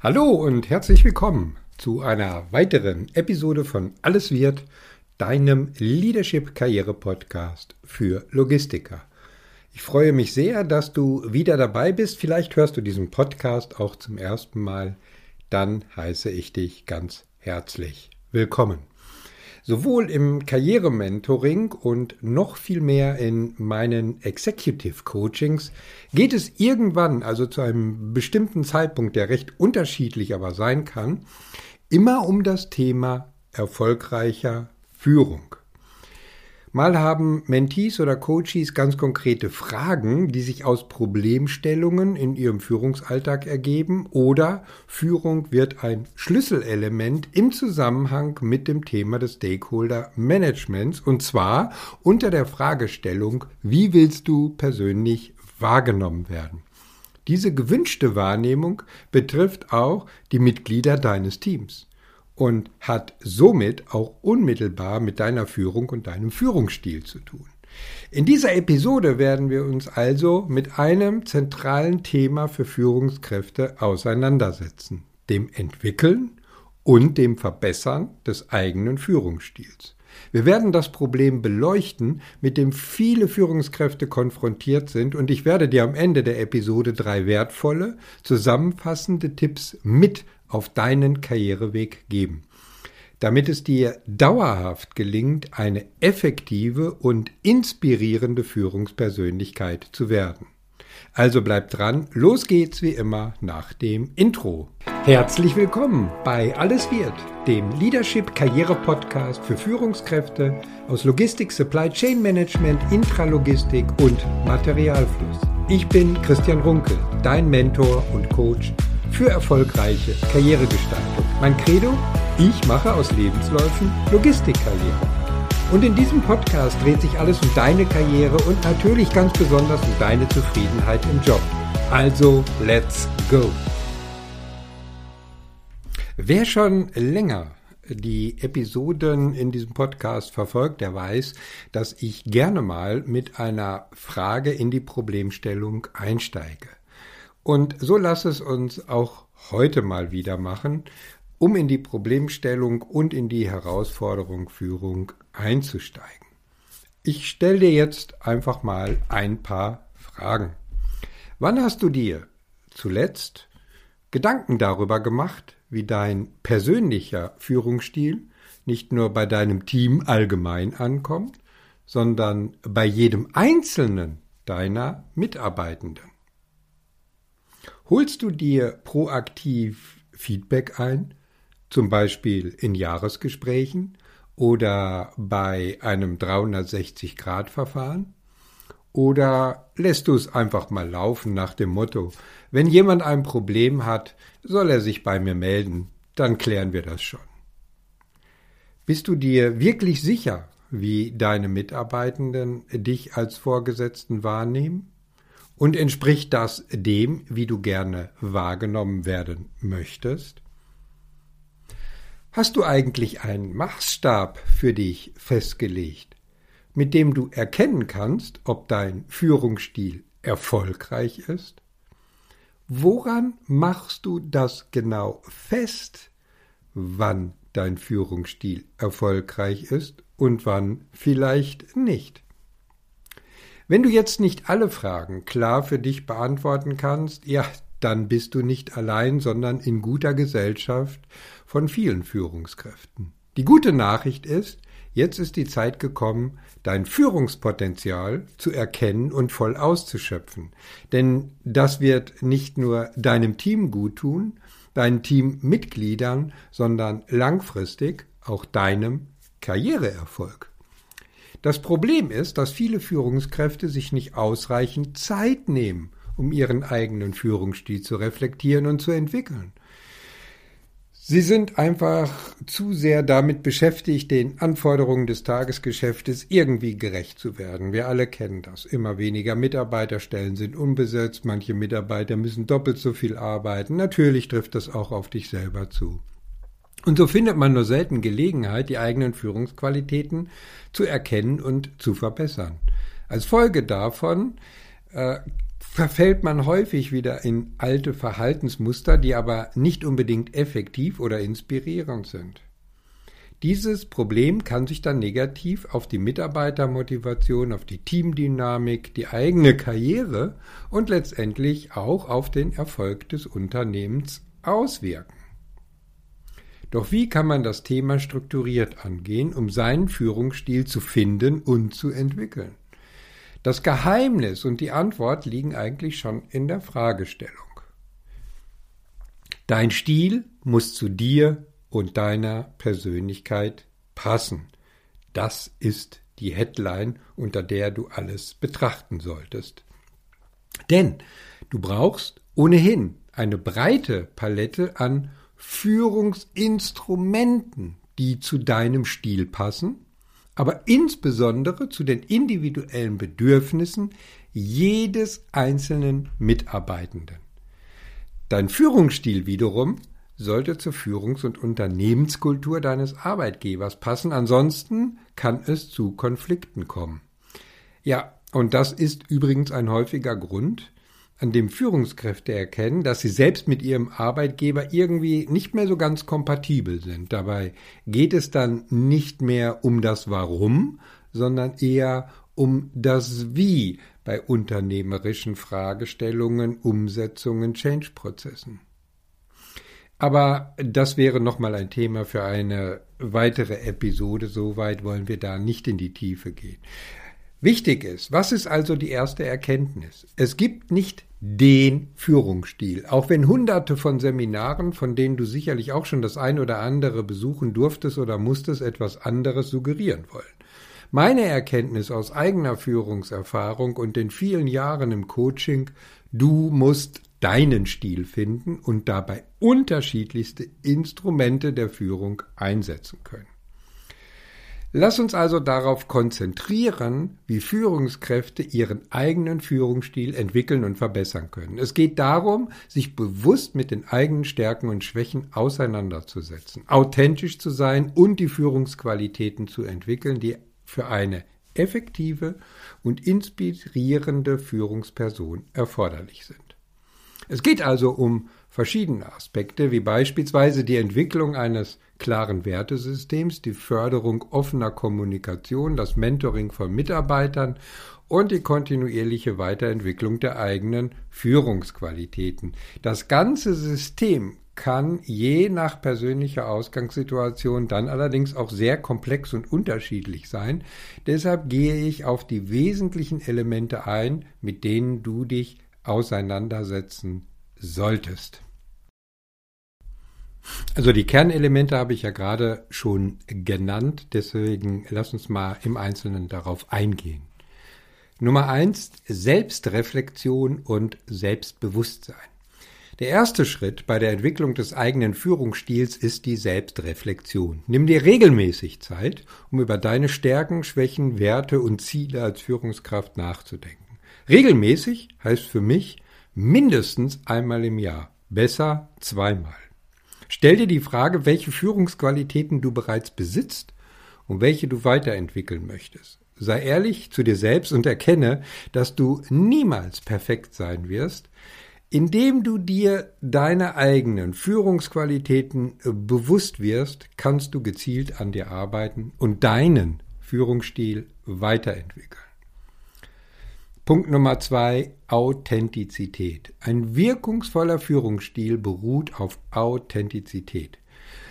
Hallo und herzlich willkommen zu einer weiteren Episode von Alles wird, deinem Leadership Karriere Podcast für Logistiker. Ich freue mich sehr, dass du wieder dabei bist. Vielleicht hörst du diesen Podcast auch zum ersten Mal. Dann heiße ich dich ganz herzlich willkommen. Sowohl im Karrierementoring und noch viel mehr in meinen Executive Coachings geht es irgendwann, also zu einem bestimmten Zeitpunkt, der recht unterschiedlich aber sein kann, immer um das Thema erfolgreicher Führung. Mal haben Mentees oder Coaches ganz konkrete Fragen, die sich aus Problemstellungen in ihrem Führungsalltag ergeben oder Führung wird ein Schlüsselelement im Zusammenhang mit dem Thema des Stakeholder Managements und zwar unter der Fragestellung, wie willst du persönlich wahrgenommen werden? Diese gewünschte Wahrnehmung betrifft auch die Mitglieder deines Teams und hat somit auch unmittelbar mit deiner Führung und deinem Führungsstil zu tun. In dieser Episode werden wir uns also mit einem zentralen Thema für Führungskräfte auseinandersetzen, dem Entwickeln und dem Verbessern des eigenen Führungsstils. Wir werden das Problem beleuchten, mit dem viele Führungskräfte konfrontiert sind, und ich werde dir am Ende der Episode drei wertvolle, zusammenfassende Tipps mit auf deinen Karriereweg geben, damit es dir dauerhaft gelingt, eine effektive und inspirierende Führungspersönlichkeit zu werden. Also bleib dran, los geht's wie immer nach dem Intro. Herzlich willkommen bei Alles wird, dem Leadership Karriere Podcast für Führungskräfte aus Logistik, Supply Chain Management, Intralogistik und Materialfluss. Ich bin Christian Runkel, dein Mentor und Coach für erfolgreiche Karrieregestaltung. Mein Credo? Ich mache aus Lebensläufen Logistikkarriere. Und in diesem Podcast dreht sich alles um deine Karriere und natürlich ganz besonders um deine Zufriedenheit im Job. Also, let's go! Wer schon länger die Episoden in diesem Podcast verfolgt, der weiß, dass ich gerne mal mit einer Frage in die Problemstellung einsteige. Und so lass es uns auch heute mal wieder machen, um in die Problemstellung und in die Herausforderung Führung einzusteigen. Ich stelle dir jetzt einfach mal ein paar Fragen. Wann hast du dir zuletzt Gedanken darüber gemacht, wie dein persönlicher Führungsstil nicht nur bei deinem Team allgemein ankommt, sondern bei jedem einzelnen deiner Mitarbeitenden? Holst du dir proaktiv Feedback ein, zum Beispiel in Jahresgesprächen oder bei einem 360-Grad-Verfahren? Oder lässt du es einfach mal laufen nach dem Motto, wenn jemand ein Problem hat, soll er sich bei mir melden, dann klären wir das schon. Bist du dir wirklich sicher, wie deine Mitarbeitenden dich als Vorgesetzten wahrnehmen? Und entspricht das dem, wie du gerne wahrgenommen werden möchtest? Hast du eigentlich einen Maßstab für dich festgelegt, mit dem du erkennen kannst, ob dein Führungsstil erfolgreich ist? Woran machst du das genau fest, wann dein Führungsstil erfolgreich ist und wann vielleicht nicht? Wenn du jetzt nicht alle Fragen klar für dich beantworten kannst, ja, dann bist du nicht allein, sondern in guter Gesellschaft von vielen Führungskräften. Die gute Nachricht ist, jetzt ist die Zeit gekommen, dein Führungspotenzial zu erkennen und voll auszuschöpfen. Denn das wird nicht nur deinem Team gut tun, deinen Teammitgliedern, sondern langfristig auch deinem Karriereerfolg. Das Problem ist, dass viele Führungskräfte sich nicht ausreichend Zeit nehmen, um ihren eigenen Führungsstil zu reflektieren und zu entwickeln. Sie sind einfach zu sehr damit beschäftigt, den Anforderungen des Tagesgeschäftes irgendwie gerecht zu werden. Wir alle kennen das. Immer weniger Mitarbeiterstellen sind unbesetzt, manche Mitarbeiter müssen doppelt so viel arbeiten. Natürlich trifft das auch auf dich selber zu. Und so findet man nur selten Gelegenheit, die eigenen Führungsqualitäten zu erkennen und zu verbessern. Als Folge davon äh, verfällt man häufig wieder in alte Verhaltensmuster, die aber nicht unbedingt effektiv oder inspirierend sind. Dieses Problem kann sich dann negativ auf die Mitarbeitermotivation, auf die Teamdynamik, die eigene Karriere und letztendlich auch auf den Erfolg des Unternehmens auswirken. Doch wie kann man das Thema strukturiert angehen, um seinen Führungsstil zu finden und zu entwickeln? Das Geheimnis und die Antwort liegen eigentlich schon in der Fragestellung. Dein Stil muss zu dir und deiner Persönlichkeit passen. Das ist die Headline, unter der du alles betrachten solltest. Denn du brauchst ohnehin eine breite Palette an Führungsinstrumenten, die zu deinem Stil passen, aber insbesondere zu den individuellen Bedürfnissen jedes einzelnen Mitarbeitenden. Dein Führungsstil wiederum sollte zur Führungs- und Unternehmenskultur deines Arbeitgebers passen, ansonsten kann es zu Konflikten kommen. Ja, und das ist übrigens ein häufiger Grund, an dem Führungskräfte erkennen, dass sie selbst mit ihrem Arbeitgeber irgendwie nicht mehr so ganz kompatibel sind. Dabei geht es dann nicht mehr um das Warum, sondern eher um das Wie bei unternehmerischen Fragestellungen, Umsetzungen, Change-Prozessen. Aber das wäre nochmal ein Thema für eine weitere Episode. Soweit wollen wir da nicht in die Tiefe gehen. Wichtig ist, was ist also die erste Erkenntnis? Es gibt nicht den Führungsstil. Auch wenn hunderte von Seminaren, von denen du sicherlich auch schon das ein oder andere besuchen durftest oder musstest, etwas anderes suggerieren wollen. Meine Erkenntnis aus eigener Führungserfahrung und den vielen Jahren im Coaching, du musst deinen Stil finden und dabei unterschiedlichste Instrumente der Führung einsetzen können. Lass uns also darauf konzentrieren, wie Führungskräfte ihren eigenen Führungsstil entwickeln und verbessern können. Es geht darum, sich bewusst mit den eigenen Stärken und Schwächen auseinanderzusetzen, authentisch zu sein und die Führungsqualitäten zu entwickeln, die für eine effektive und inspirierende Führungsperson erforderlich sind. Es geht also um verschiedene Aspekte, wie beispielsweise die Entwicklung eines klaren Wertesystems, die Förderung offener Kommunikation, das Mentoring von Mitarbeitern und die kontinuierliche Weiterentwicklung der eigenen Führungsqualitäten. Das ganze System kann je nach persönlicher Ausgangssituation dann allerdings auch sehr komplex und unterschiedlich sein. Deshalb gehe ich auf die wesentlichen Elemente ein, mit denen du dich auseinandersetzen solltest. Also die Kernelemente habe ich ja gerade schon genannt, deswegen lass uns mal im Einzelnen darauf eingehen. Nummer eins, Selbstreflexion und Selbstbewusstsein. Der erste Schritt bei der Entwicklung des eigenen Führungsstils ist die Selbstreflexion. Nimm dir regelmäßig Zeit, um über deine Stärken, Schwächen, Werte und Ziele als Führungskraft nachzudenken. Regelmäßig heißt für mich mindestens einmal im Jahr, besser zweimal. Stell dir die Frage, welche Führungsqualitäten du bereits besitzt und welche du weiterentwickeln möchtest. Sei ehrlich zu dir selbst und erkenne, dass du niemals perfekt sein wirst, indem du dir deine eigenen Führungsqualitäten bewusst wirst, kannst du gezielt an dir arbeiten und deinen Führungsstil weiterentwickeln. Punkt Nummer zwei, Authentizität. Ein wirkungsvoller Führungsstil beruht auf Authentizität.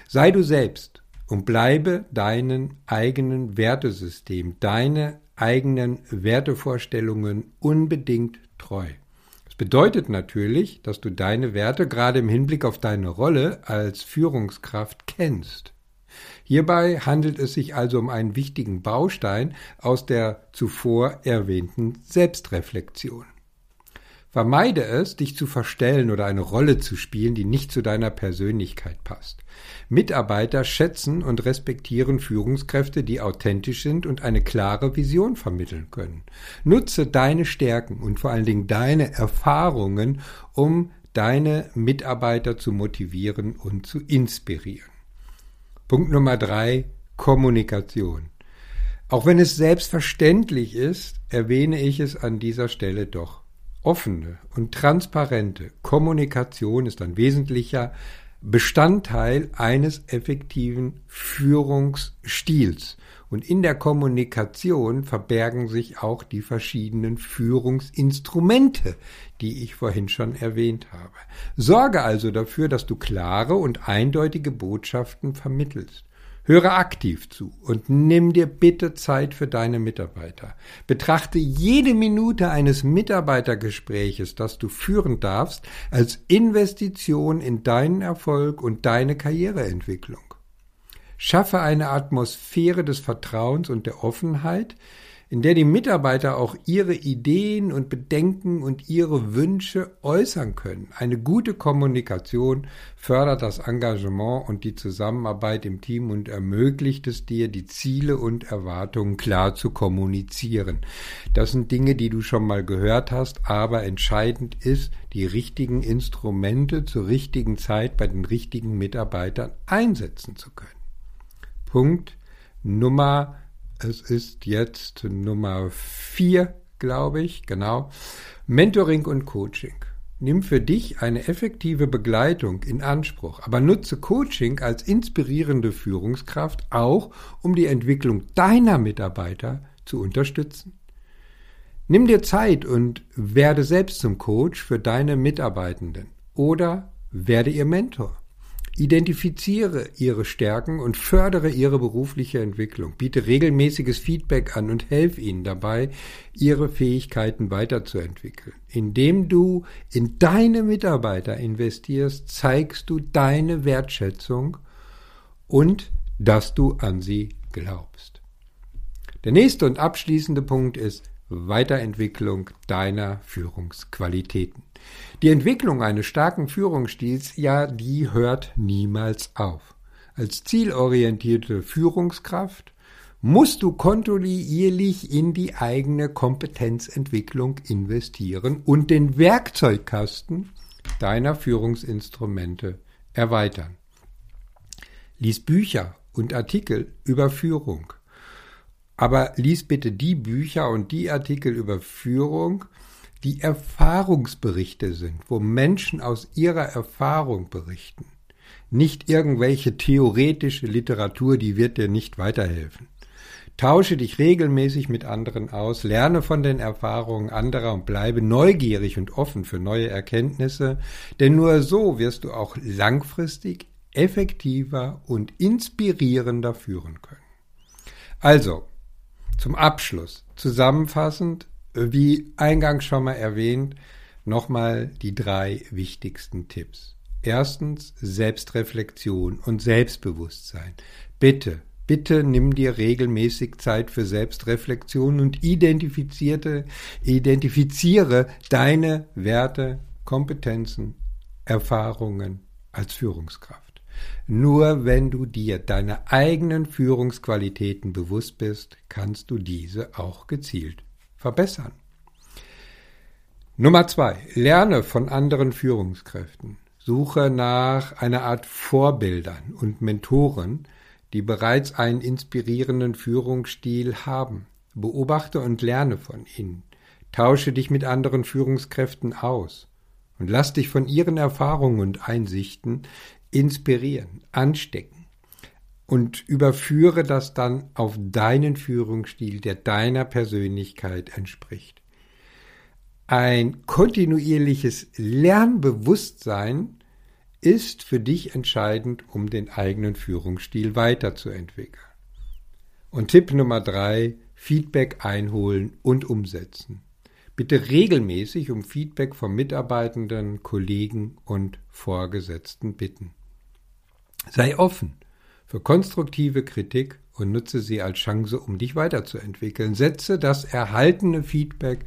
Sei du selbst und bleibe deinen eigenen Wertesystem, deine eigenen Wertevorstellungen unbedingt treu. Das bedeutet natürlich, dass du deine Werte gerade im Hinblick auf deine Rolle als Führungskraft kennst. Hierbei handelt es sich also um einen wichtigen Baustein aus der zuvor erwähnten Selbstreflexion. Vermeide es, dich zu verstellen oder eine Rolle zu spielen, die nicht zu deiner Persönlichkeit passt. Mitarbeiter schätzen und respektieren Führungskräfte, die authentisch sind und eine klare Vision vermitteln können. Nutze deine Stärken und vor allen Dingen deine Erfahrungen, um deine Mitarbeiter zu motivieren und zu inspirieren. Punkt Nummer drei, Kommunikation. Auch wenn es selbstverständlich ist, erwähne ich es an dieser Stelle doch. Offene und transparente Kommunikation ist ein wesentlicher Bestandteil eines effektiven Führungsstils. Und in der Kommunikation verbergen sich auch die verschiedenen Führungsinstrumente, die ich vorhin schon erwähnt habe. Sorge also dafür, dass du klare und eindeutige Botschaften vermittelst. Höre aktiv zu und nimm dir bitte Zeit für deine Mitarbeiter. Betrachte jede Minute eines Mitarbeitergespräches, das du führen darfst, als Investition in deinen Erfolg und deine Karriereentwicklung. Schaffe eine Atmosphäre des Vertrauens und der Offenheit, in der die Mitarbeiter auch ihre Ideen und Bedenken und ihre Wünsche äußern können. Eine gute Kommunikation fördert das Engagement und die Zusammenarbeit im Team und ermöglicht es dir, die Ziele und Erwartungen klar zu kommunizieren. Das sind Dinge, die du schon mal gehört hast, aber entscheidend ist, die richtigen Instrumente zur richtigen Zeit bei den richtigen Mitarbeitern einsetzen zu können. Punkt Nummer es ist jetzt Nummer vier, glaube ich, genau. Mentoring und Coaching. Nimm für dich eine effektive Begleitung in Anspruch, aber nutze Coaching als inspirierende Führungskraft auch, um die Entwicklung deiner Mitarbeiter zu unterstützen. Nimm dir Zeit und werde selbst zum Coach für deine Mitarbeitenden oder werde ihr Mentor. Identifiziere Ihre Stärken und fördere Ihre berufliche Entwicklung. Biete regelmäßiges Feedback an und helf Ihnen dabei, Ihre Fähigkeiten weiterzuentwickeln. Indem du in deine Mitarbeiter investierst, zeigst du deine Wertschätzung und dass du an sie glaubst. Der nächste und abschließende Punkt ist, Weiterentwicklung deiner Führungsqualitäten. Die Entwicklung eines starken Führungsstils, ja, die hört niemals auf. Als zielorientierte Führungskraft musst du kontinuierlich in die eigene Kompetenzentwicklung investieren und den Werkzeugkasten deiner Führungsinstrumente erweitern. Lies Bücher und Artikel über Führung. Aber lies bitte die Bücher und die Artikel über Führung, die Erfahrungsberichte sind, wo Menschen aus ihrer Erfahrung berichten. Nicht irgendwelche theoretische Literatur, die wird dir nicht weiterhelfen. Tausche dich regelmäßig mit anderen aus, lerne von den Erfahrungen anderer und bleibe neugierig und offen für neue Erkenntnisse, denn nur so wirst du auch langfristig effektiver und inspirierender führen können. Also, zum Abschluss, zusammenfassend, wie eingangs schon mal erwähnt, nochmal die drei wichtigsten Tipps. Erstens Selbstreflexion und Selbstbewusstsein. Bitte, bitte nimm dir regelmäßig Zeit für Selbstreflexion und identifizierte, identifiziere deine Werte, Kompetenzen, Erfahrungen als Führungskraft. Nur wenn du dir deiner eigenen Führungsqualitäten bewusst bist, kannst du diese auch gezielt verbessern. Nummer zwei. Lerne von anderen Führungskräften. Suche nach einer Art Vorbildern und Mentoren, die bereits einen inspirierenden Führungsstil haben. Beobachte und lerne von ihnen. Tausche dich mit anderen Führungskräften aus und lass dich von ihren Erfahrungen und Einsichten inspirieren, anstecken und überführe das dann auf deinen Führungsstil, der deiner Persönlichkeit entspricht. Ein kontinuierliches Lernbewusstsein ist für dich entscheidend, um den eigenen Führungsstil weiterzuentwickeln. Und Tipp Nummer drei, Feedback einholen und umsetzen. Bitte regelmäßig um Feedback von Mitarbeitenden, Kollegen und Vorgesetzten bitten. Sei offen für konstruktive Kritik und nutze sie als Chance, um dich weiterzuentwickeln. Setze das erhaltene Feedback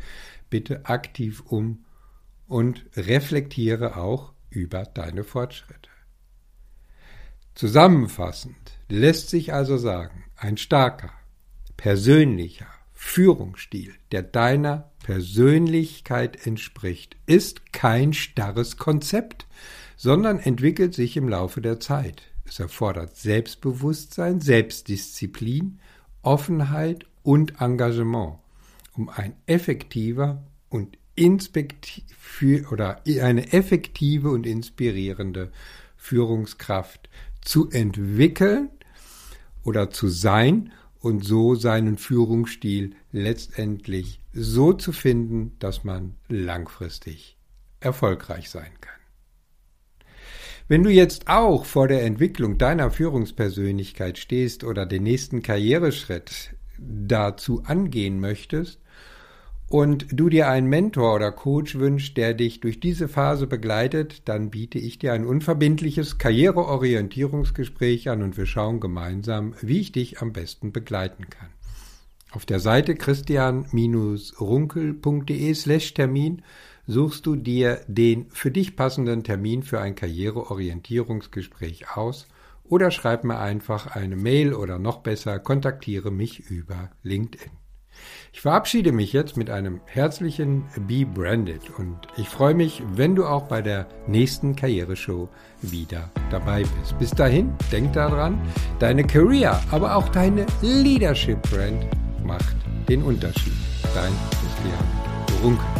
bitte aktiv um und reflektiere auch über deine Fortschritte. Zusammenfassend lässt sich also sagen, ein starker, persönlicher Führungsstil, der deiner Persönlichkeit entspricht, ist kein starres Konzept, sondern entwickelt sich im Laufe der Zeit. Es erfordert Selbstbewusstsein, Selbstdisziplin, Offenheit und Engagement, um ein effektiver und inspektiv oder eine effektive und inspirierende Führungskraft zu entwickeln oder zu sein und so seinen Führungsstil letztendlich so zu finden, dass man langfristig erfolgreich sein kann. Wenn du jetzt auch vor der Entwicklung deiner Führungspersönlichkeit stehst oder den nächsten Karriereschritt dazu angehen möchtest und du dir einen Mentor oder Coach wünschst, der dich durch diese Phase begleitet, dann biete ich dir ein unverbindliches Karriereorientierungsgespräch an und wir schauen gemeinsam, wie ich dich am besten begleiten kann. Auf der Seite christian-runkel.de slash Termin suchst du dir den für dich passenden Termin für ein Karriereorientierungsgespräch aus oder schreib mir einfach eine Mail oder noch besser, kontaktiere mich über LinkedIn. Ich verabschiede mich jetzt mit einem herzlichen Be Branded und ich freue mich, wenn du auch bei der nächsten Karriereshow wieder dabei bist. Bis dahin, denk daran, deine Career, aber auch deine Leadership Brand macht den Unterschied. Dein Christian Runkel.